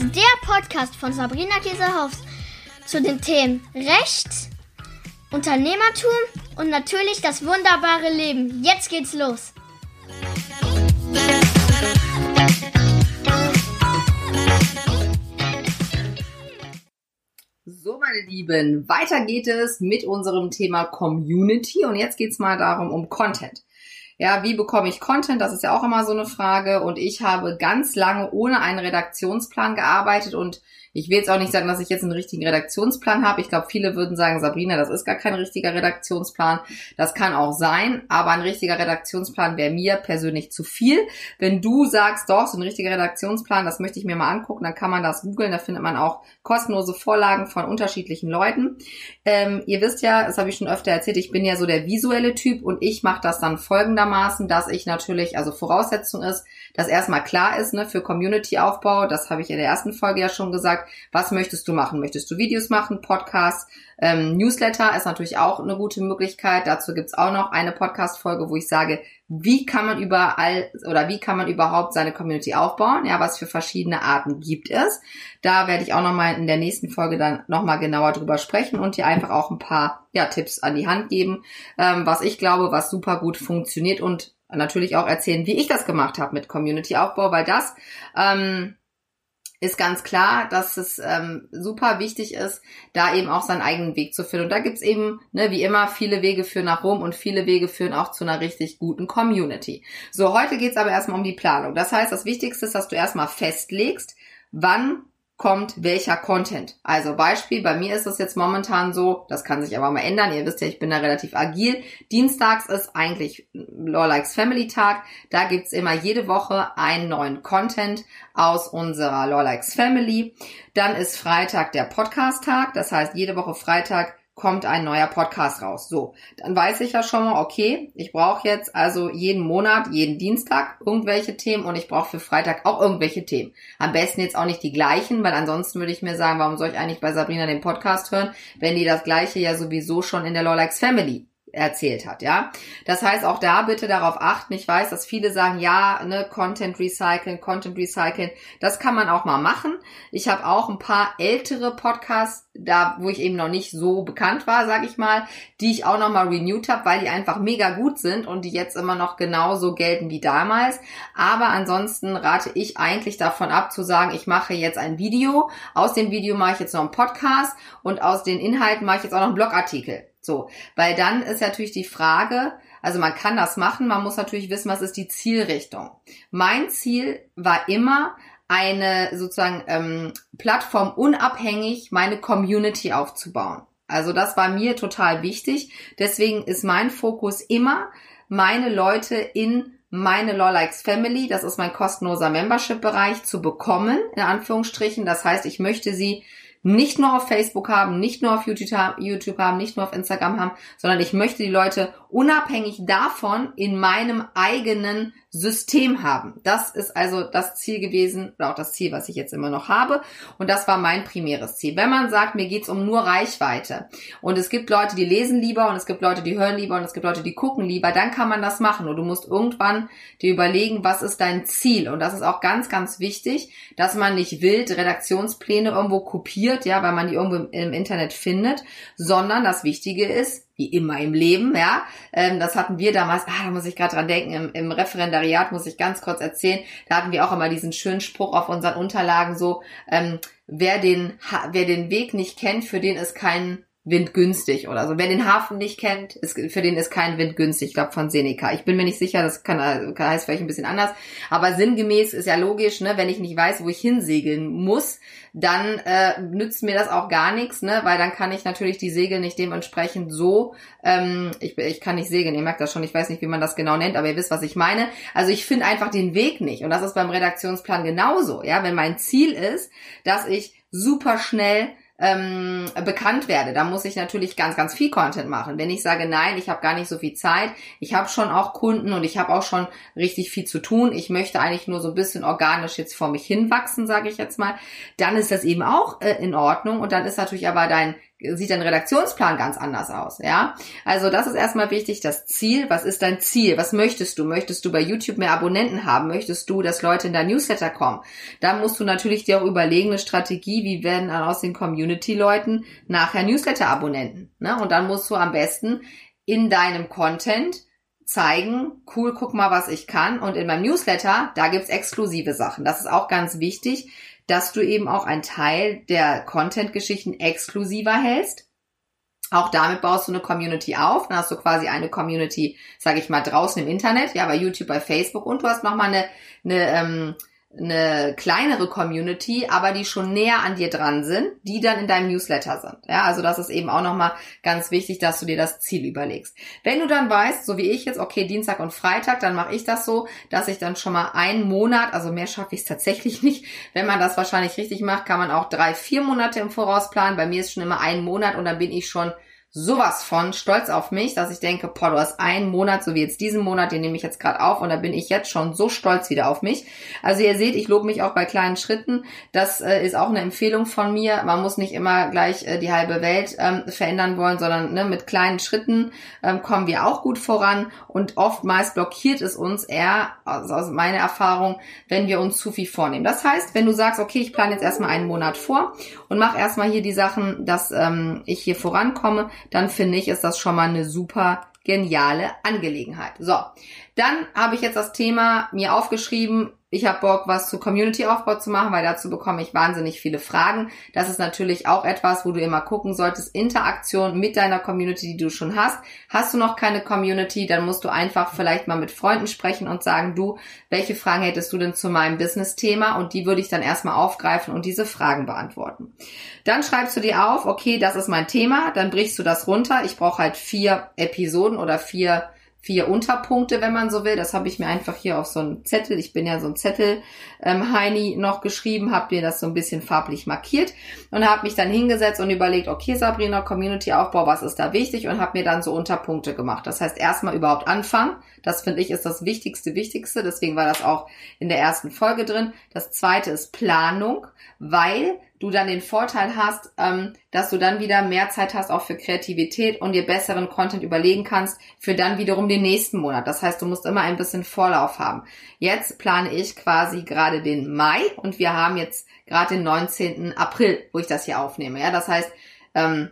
ist der Podcast von Sabrina Käsehaus zu den Themen Recht, Unternehmertum und natürlich das wunderbare Leben. Jetzt geht's los. So, meine Lieben, weiter geht es mit unserem Thema Community und jetzt geht's mal darum um Content. Ja, wie bekomme ich Content? Das ist ja auch immer so eine Frage. Und ich habe ganz lange ohne einen Redaktionsplan gearbeitet und ich will jetzt auch nicht sagen, dass ich jetzt einen richtigen Redaktionsplan habe. Ich glaube, viele würden sagen, Sabrina, das ist gar kein richtiger Redaktionsplan. Das kann auch sein, aber ein richtiger Redaktionsplan wäre mir persönlich zu viel. Wenn du sagst, doch, so ein richtiger Redaktionsplan, das möchte ich mir mal angucken, dann kann man das googeln. Da findet man auch kostenlose Vorlagen von unterschiedlichen Leuten. Ähm, ihr wisst ja, das habe ich schon öfter erzählt, ich bin ja so der visuelle Typ und ich mache das dann folgendermaßen, dass ich natürlich, also Voraussetzung ist, dass erstmal klar ist, ne, für Community-Aufbau, das habe ich in der ersten Folge ja schon gesagt, was möchtest du machen? Möchtest du Videos machen, Podcasts, ähm, Newsletter ist natürlich auch eine gute Möglichkeit. Dazu gibt's auch noch eine Podcast-Folge, wo ich sage, wie kann man überall oder wie kann man überhaupt seine Community aufbauen? Ja, was für verschiedene Arten gibt es? Da werde ich auch nochmal in der nächsten Folge dann nochmal genauer drüber sprechen und dir einfach auch ein paar ja, Tipps an die Hand geben, ähm, was ich glaube, was super gut funktioniert und natürlich auch erzählen, wie ich das gemacht habe mit Community-Aufbau, weil das ähm, ist ganz klar, dass es ähm, super wichtig ist, da eben auch seinen eigenen Weg zu finden. Und da gibt's eben, ne, wie immer, viele Wege führen nach Rom und viele Wege führen auch zu einer richtig guten Community. So, heute geht's aber erstmal um die Planung. Das heißt, das Wichtigste ist, dass du erstmal festlegst, wann kommt welcher Content. Also Beispiel, bei mir ist es jetzt momentan so, das kann sich aber mal ändern, ihr wisst ja, ich bin da relativ agil. Dienstags ist eigentlich Lawlikes Family Tag. Da gibt's immer jede Woche einen neuen Content aus unserer Lawlikes Family. Dann ist Freitag der Podcast-Tag, das heißt jede Woche Freitag kommt ein neuer Podcast raus. So, dann weiß ich ja schon mal, okay, ich brauche jetzt also jeden Monat, jeden Dienstag irgendwelche Themen und ich brauche für Freitag auch irgendwelche Themen. Am besten jetzt auch nicht die gleichen, weil ansonsten würde ich mir sagen, warum soll ich eigentlich bei Sabrina den Podcast hören, wenn die das gleiche ja sowieso schon in der Lawlikes Family erzählt hat, ja. Das heißt, auch da bitte darauf achten. Ich weiß, dass viele sagen, ja, ne, Content recyceln, Content recyceln. Das kann man auch mal machen. Ich habe auch ein paar ältere Podcasts, da wo ich eben noch nicht so bekannt war, sage ich mal, die ich auch noch mal renewed habe, weil die einfach mega gut sind und die jetzt immer noch genauso gelten wie damals. Aber ansonsten rate ich eigentlich davon ab zu sagen, ich mache jetzt ein Video. Aus dem Video mache ich jetzt noch einen Podcast und aus den Inhalten mache ich jetzt auch noch einen Blogartikel. So, weil dann ist natürlich die Frage, also man kann das machen, man muss natürlich wissen, was ist die Zielrichtung. Mein Ziel war immer, eine sozusagen ähm, Plattform unabhängig meine Community aufzubauen. Also das war mir total wichtig. Deswegen ist mein Fokus immer, meine Leute in meine Lawlikes Family, das ist mein kostenloser Membership-Bereich, zu bekommen, in Anführungsstrichen. Das heißt, ich möchte sie nicht nur auf Facebook haben, nicht nur auf YouTube haben, nicht nur auf Instagram haben, sondern ich möchte die Leute unabhängig davon in meinem eigenen System haben. Das ist also das Ziel gewesen oder auch das Ziel, was ich jetzt immer noch habe. Und das war mein primäres Ziel. Wenn man sagt, mir geht's um nur Reichweite und es gibt Leute, die lesen lieber und es gibt Leute, die hören lieber und es gibt Leute, die gucken lieber, dann kann man das machen. Und du musst irgendwann dir überlegen, was ist dein Ziel. Und das ist auch ganz, ganz wichtig, dass man nicht wild Redaktionspläne irgendwo kopiert, ja, weil man die irgendwo im Internet findet, sondern das Wichtige ist, wie immer im Leben, ja. Ähm, das hatten wir damals, ah, da muss ich gerade dran denken, im, im Referendariat muss ich ganz kurz erzählen, da hatten wir auch immer diesen schönen Spruch auf unseren Unterlagen so, ähm, wer den, wer den Weg nicht kennt, für den ist kein windgünstig oder so. Wer den Hafen nicht kennt, ist, für den ist kein Wind günstig. Ich glaube von Seneca. Ich bin mir nicht sicher, das kann, kann heißt vielleicht ein bisschen anders. Aber sinngemäß ist ja logisch, ne, wenn ich nicht weiß, wo ich hinsegeln muss, dann äh, nützt mir das auch gar nichts, ne, weil dann kann ich natürlich die Segel nicht dementsprechend so, ähm, ich, ich kann nicht segeln, ihr merkt das schon, ich weiß nicht, wie man das genau nennt, aber ihr wisst, was ich meine. Also ich finde einfach den Weg nicht. Und das ist beim Redaktionsplan genauso. Ja, wenn mein Ziel ist, dass ich super schnell ähm, bekannt werde, da muss ich natürlich ganz, ganz viel Content machen. Wenn ich sage, nein, ich habe gar nicht so viel Zeit, ich habe schon auch Kunden und ich habe auch schon richtig viel zu tun, ich möchte eigentlich nur so ein bisschen organisch jetzt vor mich hinwachsen, sage ich jetzt mal, dann ist das eben auch äh, in Ordnung und dann ist natürlich aber dein sieht dein Redaktionsplan ganz anders aus, ja? Also das ist erstmal wichtig, das Ziel, was ist dein Ziel? Was möchtest du? Möchtest du bei YouTube mehr Abonnenten haben? Möchtest du, dass Leute in dein Newsletter kommen? Da musst du natürlich dir auch überlegen, eine Strategie, wie werden dann aus den Community-Leuten nachher Newsletter-Abonnenten, ne? Und dann musst du am besten in deinem Content zeigen, cool, guck mal, was ich kann. Und in meinem Newsletter, da gibt's exklusive Sachen. Das ist auch ganz wichtig, dass du eben auch einen Teil der Content-Geschichten exklusiver hältst. Auch damit baust du eine Community auf. Dann hast du quasi eine Community, sage ich mal, draußen im Internet, ja, bei YouTube, bei Facebook und du hast nochmal eine, eine ähm, eine kleinere Community, aber die schon näher an dir dran sind, die dann in deinem Newsletter sind. Ja, also das ist eben auch nochmal ganz wichtig, dass du dir das Ziel überlegst. Wenn du dann weißt, so wie ich jetzt, okay, Dienstag und Freitag, dann mache ich das so, dass ich dann schon mal einen Monat, also mehr schaffe ich es tatsächlich nicht. Wenn man das wahrscheinlich richtig macht, kann man auch drei, vier Monate im Voraus planen. Bei mir ist schon immer ein Monat und dann bin ich schon sowas von stolz auf mich, dass ich denke, boah, du hast einen Monat, so wie jetzt diesen Monat, den nehme ich jetzt gerade auf und da bin ich jetzt schon so stolz wieder auf mich. Also ihr seht, ich lobe mich auch bei kleinen Schritten. Das äh, ist auch eine Empfehlung von mir. Man muss nicht immer gleich äh, die halbe Welt ähm, verändern wollen, sondern ne, mit kleinen Schritten ähm, kommen wir auch gut voran und oftmals blockiert es uns eher, also aus meiner Erfahrung, wenn wir uns zu viel vornehmen. Das heißt, wenn du sagst, okay, ich plane jetzt erstmal einen Monat vor und mach erstmal hier die Sachen, dass ähm, ich hier vorankomme, dann finde ich, ist das schon mal eine super geniale Angelegenheit. So, dann habe ich jetzt das Thema mir aufgeschrieben, ich habe Bock, was zu Community-Aufbau zu machen, weil dazu bekomme ich wahnsinnig viele Fragen. Das ist natürlich auch etwas, wo du immer gucken solltest. Interaktion mit deiner Community, die du schon hast. Hast du noch keine Community, dann musst du einfach vielleicht mal mit Freunden sprechen und sagen, du, welche Fragen hättest du denn zu meinem Business-Thema? Und die würde ich dann erstmal aufgreifen und diese Fragen beantworten. Dann schreibst du dir auf, okay, das ist mein Thema, dann brichst du das runter. Ich brauche halt vier Episoden oder vier vier Unterpunkte, wenn man so will. Das habe ich mir einfach hier auf so einen Zettel, ich bin ja so ein Zettel ähm, Heini noch geschrieben, habe mir das so ein bisschen farblich markiert und habe mich dann hingesetzt und überlegt, okay Sabrina, Community Aufbau, was ist da wichtig und habe mir dann so Unterpunkte gemacht. Das heißt erstmal überhaupt anfangen. Das finde ich ist das wichtigste, wichtigste. Deswegen war das auch in der ersten Folge drin. Das zweite ist Planung, weil du dann den Vorteil hast, ähm, dass du dann wieder mehr Zeit hast auch für Kreativität und dir besseren Content überlegen kannst für dann wiederum den nächsten Monat. Das heißt, du musst immer ein bisschen Vorlauf haben. Jetzt plane ich quasi gerade den Mai und wir haben jetzt gerade den 19. April, wo ich das hier aufnehme. Ja, das heißt, ähm,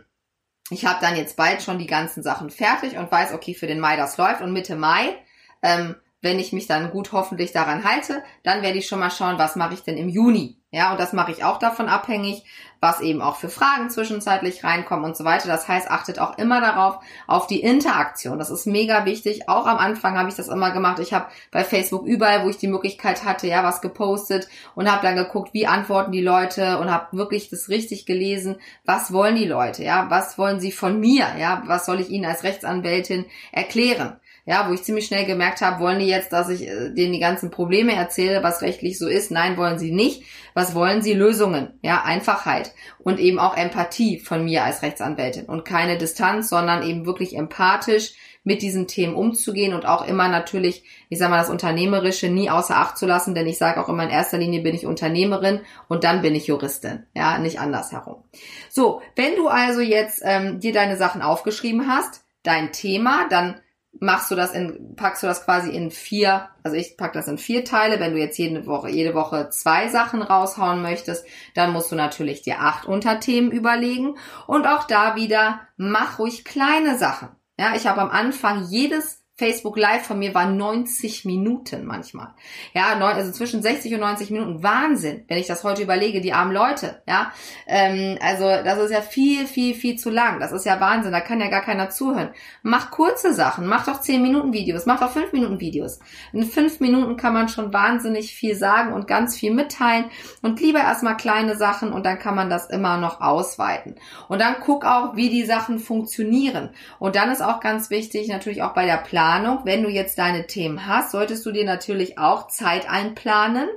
ich habe dann jetzt bald schon die ganzen Sachen fertig und weiß, okay, für den Mai das läuft und Mitte Mai ähm, wenn ich mich dann gut hoffentlich daran halte, dann werde ich schon mal schauen, was mache ich denn im Juni. Ja, und das mache ich auch davon abhängig, was eben auch für Fragen zwischenzeitlich reinkommen und so weiter. Das heißt, achtet auch immer darauf, auf die Interaktion. Das ist mega wichtig. Auch am Anfang habe ich das immer gemacht. Ich habe bei Facebook überall, wo ich die Möglichkeit hatte, ja, was gepostet und habe dann geguckt, wie antworten die Leute und habe wirklich das richtig gelesen. Was wollen die Leute? Ja, was wollen sie von mir? Ja, was soll ich ihnen als Rechtsanwältin erklären? Ja, wo ich ziemlich schnell gemerkt habe, wollen die jetzt, dass ich äh, denen die ganzen Probleme erzähle, was rechtlich so ist? Nein, wollen sie nicht. Was wollen sie? Lösungen, ja, Einfachheit und eben auch Empathie von mir als Rechtsanwältin und keine Distanz, sondern eben wirklich empathisch mit diesen Themen umzugehen und auch immer natürlich, ich sag mal, das Unternehmerische nie außer Acht zu lassen, denn ich sage auch immer in erster Linie bin ich Unternehmerin und dann bin ich Juristin, ja, nicht andersherum. So, wenn du also jetzt ähm, dir deine Sachen aufgeschrieben hast, dein Thema, dann machst du das in, packst du das quasi in vier, also ich pack das in vier Teile. Wenn du jetzt jede Woche, jede Woche zwei Sachen raushauen möchtest, dann musst du natürlich dir acht Unterthemen überlegen. Und auch da wieder, mach ruhig kleine Sachen. Ja, ich habe am Anfang jedes Facebook Live von mir war 90 Minuten manchmal. Ja, also zwischen 60 und 90 Minuten. Wahnsinn, wenn ich das heute überlege, die armen Leute. Ja, ähm, also das ist ja viel, viel, viel zu lang. Das ist ja Wahnsinn. Da kann ja gar keiner zuhören. Mach kurze Sachen. Mach doch 10 Minuten Videos. Mach doch 5 Minuten Videos. In 5 Minuten kann man schon wahnsinnig viel sagen und ganz viel mitteilen. Und lieber erstmal kleine Sachen und dann kann man das immer noch ausweiten. Und dann guck auch, wie die Sachen funktionieren. Und dann ist auch ganz wichtig, natürlich auch bei der Planung, Planung, wenn du jetzt deine Themen hast, solltest du dir natürlich auch Zeit einplanen.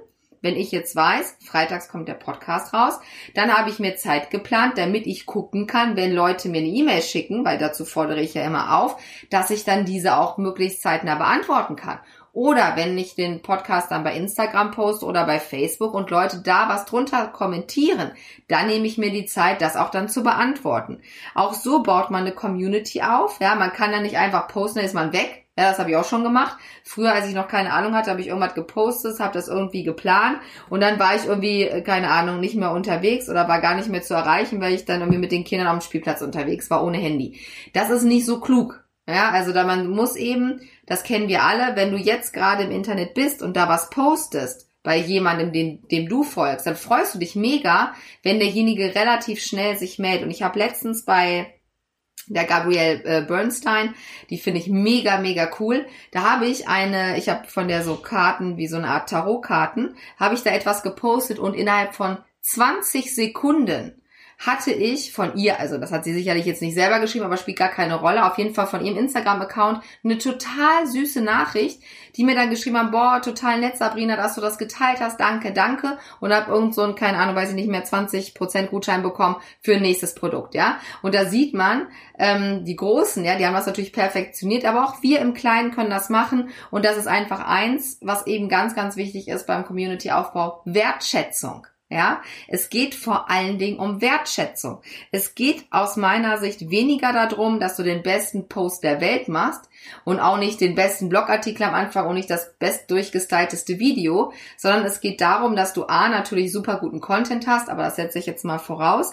Wenn ich jetzt weiß, freitags kommt der Podcast raus, dann habe ich mir Zeit geplant, damit ich gucken kann, wenn Leute mir eine E-Mail schicken, weil dazu fordere ich ja immer auf, dass ich dann diese auch möglichst zeitnah beantworten kann. Oder wenn ich den Podcast dann bei Instagram poste oder bei Facebook und Leute da was drunter kommentieren, dann nehme ich mir die Zeit, das auch dann zu beantworten. Auch so baut man eine Community auf. Ja, man kann ja nicht einfach posten, dann ist man weg. Ja, das habe ich auch schon gemacht. Früher, als ich noch keine Ahnung hatte, habe ich irgendwas gepostet, habe das irgendwie geplant und dann war ich irgendwie, äh, keine Ahnung, nicht mehr unterwegs oder war gar nicht mehr zu erreichen, weil ich dann irgendwie mit den Kindern am Spielplatz unterwegs war, ohne Handy. Das ist nicht so klug. Ja, also da man muss eben, das kennen wir alle, wenn du jetzt gerade im Internet bist und da was postest, bei jemandem, dem, dem du folgst, dann freust du dich mega, wenn derjenige relativ schnell sich meldet. Und ich habe letztens bei der Gabrielle äh, Bernstein, die finde ich mega, mega cool. Da habe ich eine, ich habe von der so Karten, wie so eine Art Tarotkarten, habe ich da etwas gepostet und innerhalb von 20 Sekunden hatte ich von ihr, also das hat sie sicherlich jetzt nicht selber geschrieben, aber spielt gar keine Rolle, auf jeden Fall von ihrem Instagram-Account eine total süße Nachricht, die mir dann geschrieben haben, boah, total nett, Sabrina, dass du das geteilt hast, danke, danke. Und habe irgend so ein, keine Ahnung, weiß ich nicht mehr, 20% Gutschein bekommen für ein nächstes Produkt, ja. Und da sieht man, ähm, die Großen, ja, die haben das natürlich perfektioniert, aber auch wir im Kleinen können das machen. Und das ist einfach eins, was eben ganz, ganz wichtig ist beim Community-Aufbau, Wertschätzung. Ja, es geht vor allen Dingen um Wertschätzung. Es geht aus meiner Sicht weniger darum, dass du den besten Post der Welt machst und auch nicht den besten Blogartikel am Anfang und nicht das best durchgestylteste Video, sondern es geht darum, dass du A, natürlich super guten Content hast, aber das setze ich jetzt mal voraus.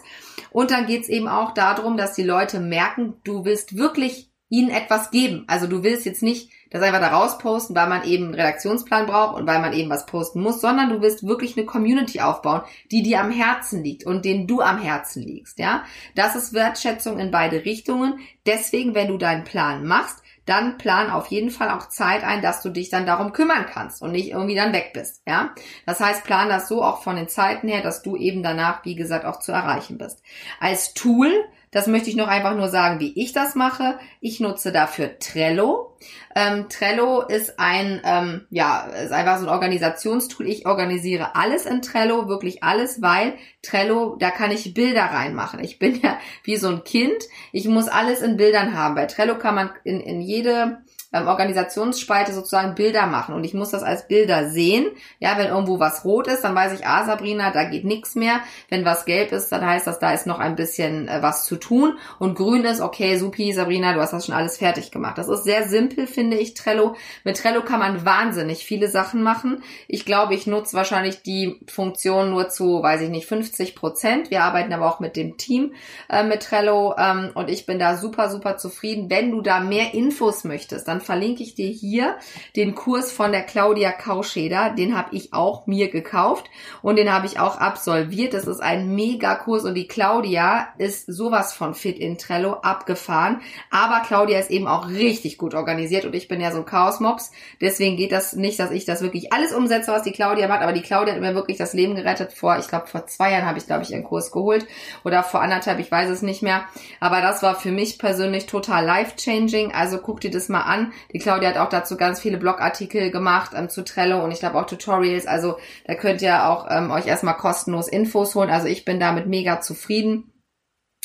Und dann geht es eben auch darum, dass die Leute merken, du willst wirklich ihnen etwas geben. Also du willst jetzt nicht das einfach da rausposten, weil man eben einen Redaktionsplan braucht und weil man eben was posten muss, sondern du willst wirklich eine Community aufbauen, die dir am Herzen liegt und den du am Herzen liegst, ja. Das ist Wertschätzung in beide Richtungen. Deswegen, wenn du deinen Plan machst, dann plan auf jeden Fall auch Zeit ein, dass du dich dann darum kümmern kannst und nicht irgendwie dann weg bist, ja. Das heißt, plan das so auch von den Zeiten her, dass du eben danach, wie gesagt, auch zu erreichen bist. Als Tool das möchte ich noch einfach nur sagen, wie ich das mache. Ich nutze dafür Trello. Ähm, Trello ist ein, ähm, ja, ist einfach so ein Organisationstool. Ich organisiere alles in Trello, wirklich alles, weil Trello, da kann ich Bilder reinmachen. Ich bin ja wie so ein Kind. Ich muss alles in Bildern haben. Bei Trello kann man in, in jede ähm, Organisationsspalte sozusagen Bilder machen und ich muss das als Bilder sehen. Ja, wenn irgendwo was rot ist, dann weiß ich, ah, Sabrina, da geht nichts mehr. Wenn was gelb ist, dann heißt das, da ist noch ein bisschen äh, was zu tun und grün ist, okay, supi, Sabrina, du hast das schon alles fertig gemacht. Das ist sehr simpel, finde ich, Trello. Mit Trello kann man wahnsinnig viele Sachen machen. Ich glaube, ich nutze wahrscheinlich die Funktion nur zu, weiß ich nicht, 50 Prozent. Wir arbeiten aber auch mit dem Team äh, mit Trello ähm, und ich bin da super, super zufrieden. Wenn du da mehr Infos möchtest, dann dann verlinke ich dir hier den Kurs von der Claudia Kauscheder. Den habe ich auch mir gekauft und den habe ich auch absolviert. Das ist ein Mega-Kurs und die Claudia ist sowas von fit in Trello abgefahren. Aber Claudia ist eben auch richtig gut organisiert und ich bin ja so ein Chaos-Mops. Deswegen geht das nicht, dass ich das wirklich alles umsetze, was die Claudia macht. Aber die Claudia hat mir wirklich das Leben gerettet. Vor, ich glaube, vor zwei Jahren habe ich, glaube ich, einen Kurs geholt oder vor anderthalb, ich weiß es nicht mehr. Aber das war für mich persönlich total life-changing. Also guck dir das mal an. Die Claudia hat auch dazu ganz viele Blogartikel gemacht ähm, zu Trello und ich glaube auch Tutorials. Also da könnt ihr auch ähm, euch erstmal kostenlos Infos holen. Also ich bin damit mega zufrieden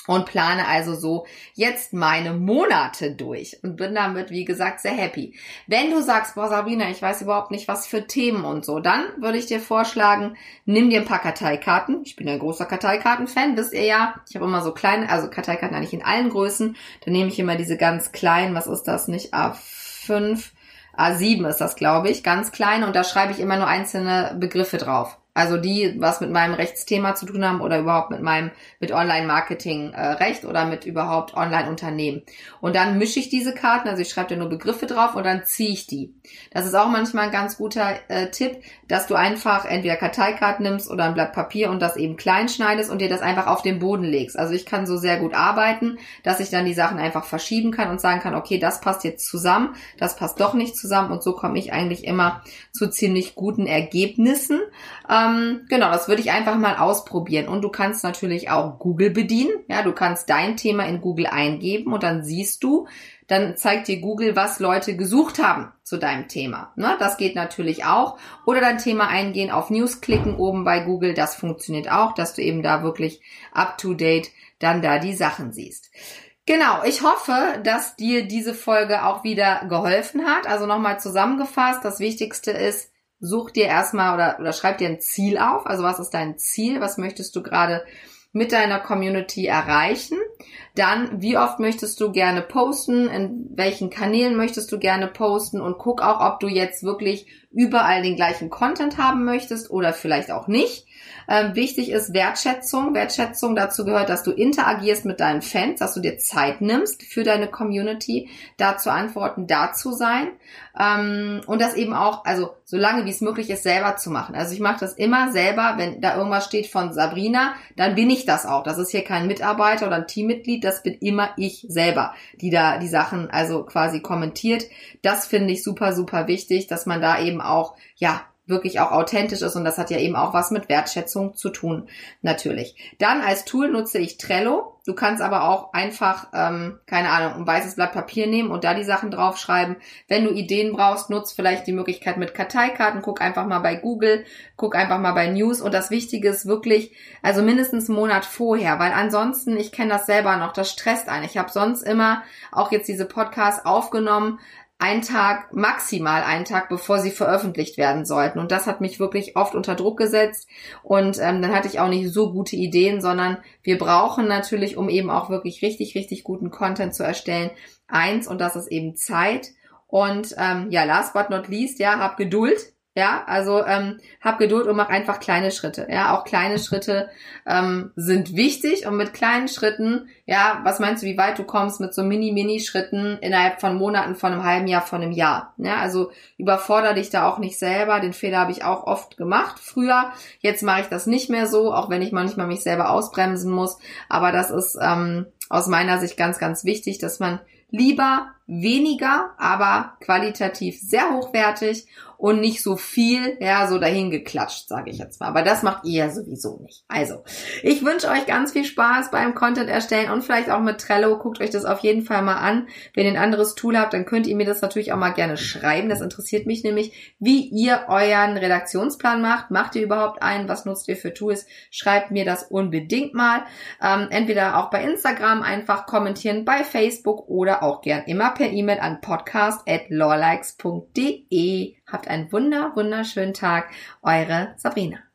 und plane also so jetzt meine Monate durch und bin damit, wie gesagt, sehr happy. Wenn du sagst, boah, Sabrina, ich weiß überhaupt nicht, was für Themen und so, dann würde ich dir vorschlagen, nimm dir ein paar Karteikarten. Ich bin ein großer Karteikarten-Fan, wisst ihr ja. Ich habe immer so kleine, also Karteikarten eigentlich in allen Größen. Dann nehme ich immer diese ganz kleinen, was ist das, nicht A5, A7 ist das, glaube ich, ganz kleine und da schreibe ich immer nur einzelne Begriffe drauf. Also die, was mit meinem Rechtsthema zu tun haben oder überhaupt mit meinem, mit Online-Marketing äh, oder mit überhaupt Online-Unternehmen. Und dann mische ich diese Karten, also ich schreibe da nur Begriffe drauf und dann ziehe ich die. Das ist auch manchmal ein ganz guter äh, Tipp, dass du einfach entweder Karteikarten nimmst oder ein Blatt Papier und das eben klein schneidest und dir das einfach auf den Boden legst. Also ich kann so sehr gut arbeiten, dass ich dann die Sachen einfach verschieben kann und sagen kann, okay, das passt jetzt zusammen, das passt doch nicht zusammen und so komme ich eigentlich immer zu ziemlich guten Ergebnissen. Ähm, ähm, genau, das würde ich einfach mal ausprobieren. Und du kannst natürlich auch Google bedienen. Ja, du kannst dein Thema in Google eingeben und dann siehst du, dann zeigt dir Google, was Leute gesucht haben zu deinem Thema. Ne, das geht natürlich auch. Oder dein Thema eingehen, auf News klicken oben bei Google. Das funktioniert auch, dass du eben da wirklich up to date dann da die Sachen siehst. Genau, ich hoffe, dass dir diese Folge auch wieder geholfen hat. Also nochmal zusammengefasst, das Wichtigste ist, such dir erstmal oder, oder schreib dir ein Ziel auf. Also was ist dein Ziel? Was möchtest du gerade mit deiner Community erreichen? Dann, wie oft möchtest du gerne posten? In welchen Kanälen möchtest du gerne posten? Und guck auch, ob du jetzt wirklich überall den gleichen Content haben möchtest oder vielleicht auch nicht. Ähm, wichtig ist Wertschätzung. Wertschätzung dazu gehört, dass du interagierst mit deinen Fans, dass du dir Zeit nimmst für deine Community, da zu antworten, da zu sein. Ähm, und das eben auch, also solange wie es möglich ist, selber zu machen. Also ich mache das immer selber, wenn da irgendwas steht von Sabrina, dann bin ich das auch. Das ist hier kein Mitarbeiter oder ein Teammitglied, das bin immer ich selber, die da die Sachen also quasi kommentiert. Das finde ich super, super wichtig, dass man da eben auch, ja, wirklich auch authentisch ist und das hat ja eben auch was mit Wertschätzung zu tun, natürlich. Dann als Tool nutze ich Trello. Du kannst aber auch einfach, ähm, keine Ahnung, ein weißes Blatt Papier nehmen und da die Sachen draufschreiben. Wenn du Ideen brauchst, nutz vielleicht die Möglichkeit mit Karteikarten. Guck einfach mal bei Google, guck einfach mal bei News und das Wichtige ist wirklich, also mindestens einen Monat vorher, weil ansonsten, ich kenne das selber noch, das stresst einen. Ich habe sonst immer auch jetzt diese Podcasts aufgenommen, einen Tag, maximal einen Tag, bevor sie veröffentlicht werden sollten. Und das hat mich wirklich oft unter Druck gesetzt. Und ähm, dann hatte ich auch nicht so gute Ideen, sondern wir brauchen natürlich, um eben auch wirklich richtig, richtig guten Content zu erstellen, eins, und das ist eben Zeit. Und ähm, ja, last but not least, ja, hab Geduld. Ja, also ähm, hab Geduld und mach einfach kleine Schritte. Ja, auch kleine Schritte ähm, sind wichtig und mit kleinen Schritten, ja, was meinst du, wie weit du kommst mit so Mini-Mini-Schritten innerhalb von Monaten, von einem halben Jahr, von einem Jahr. Ja, also überforder dich da auch nicht selber. Den Fehler habe ich auch oft gemacht früher. Jetzt mache ich das nicht mehr so, auch wenn ich manchmal mich selber ausbremsen muss. Aber das ist ähm, aus meiner Sicht ganz, ganz wichtig, dass man lieber weniger, aber qualitativ sehr hochwertig und nicht so viel, ja, so dahin geklatscht, sage ich jetzt mal. Aber das macht ihr sowieso nicht. Also, ich wünsche euch ganz viel Spaß beim Content erstellen und vielleicht auch mit Trello. Guckt euch das auf jeden Fall mal an. Wenn ihr ein anderes Tool habt, dann könnt ihr mir das natürlich auch mal gerne schreiben. Das interessiert mich nämlich, wie ihr euren Redaktionsplan macht. Macht ihr überhaupt einen? Was nutzt ihr für Tools? Schreibt mir das unbedingt mal. Ähm, entweder auch bei Instagram einfach kommentieren, bei Facebook oder auch gern immer per E-Mail an podcast.lawlikes.de. Habt einen wunder, wunderschönen Tag. Eure Sabrina.